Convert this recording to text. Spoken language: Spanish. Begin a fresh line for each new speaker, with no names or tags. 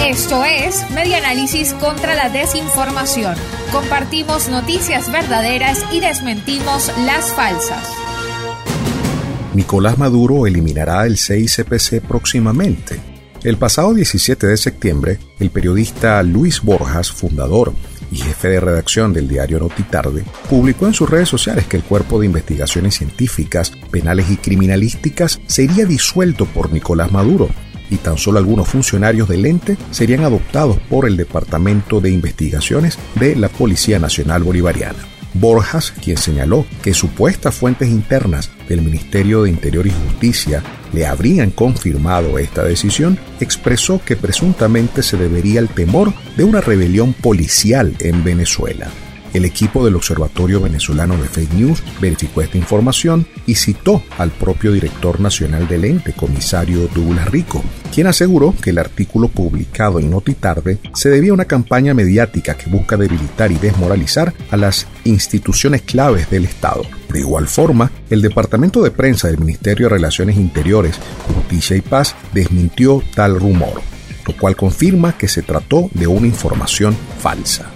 Esto es Media Análisis contra la Desinformación. Compartimos noticias verdaderas y desmentimos las falsas.
Nicolás Maduro eliminará el CICPC próximamente. El pasado 17 de septiembre, el periodista Luis Borjas, fundador y jefe de redacción del diario Notitarde, publicó en sus redes sociales que el Cuerpo de Investigaciones Científicas, Penales y Criminalísticas sería disuelto por Nicolás Maduro y tan solo algunos funcionarios del ente serían adoptados por el Departamento de Investigaciones de la Policía Nacional Bolivariana. Borjas, quien señaló que supuestas fuentes internas del Ministerio de Interior y Justicia le habrían confirmado esta decisión, expresó que presuntamente se debería al temor de una rebelión policial en Venezuela. El equipo del Observatorio Venezolano de Fake News verificó esta información y citó al propio director nacional del ente, comisario Douglas Rico, quien aseguró que el artículo publicado en Notitarde se debía a una campaña mediática que busca debilitar y desmoralizar a las instituciones claves del Estado. De igual forma, el Departamento de Prensa del Ministerio de Relaciones Interiores, Justicia y Paz desmintió tal rumor, lo cual confirma que se trató de una información falsa.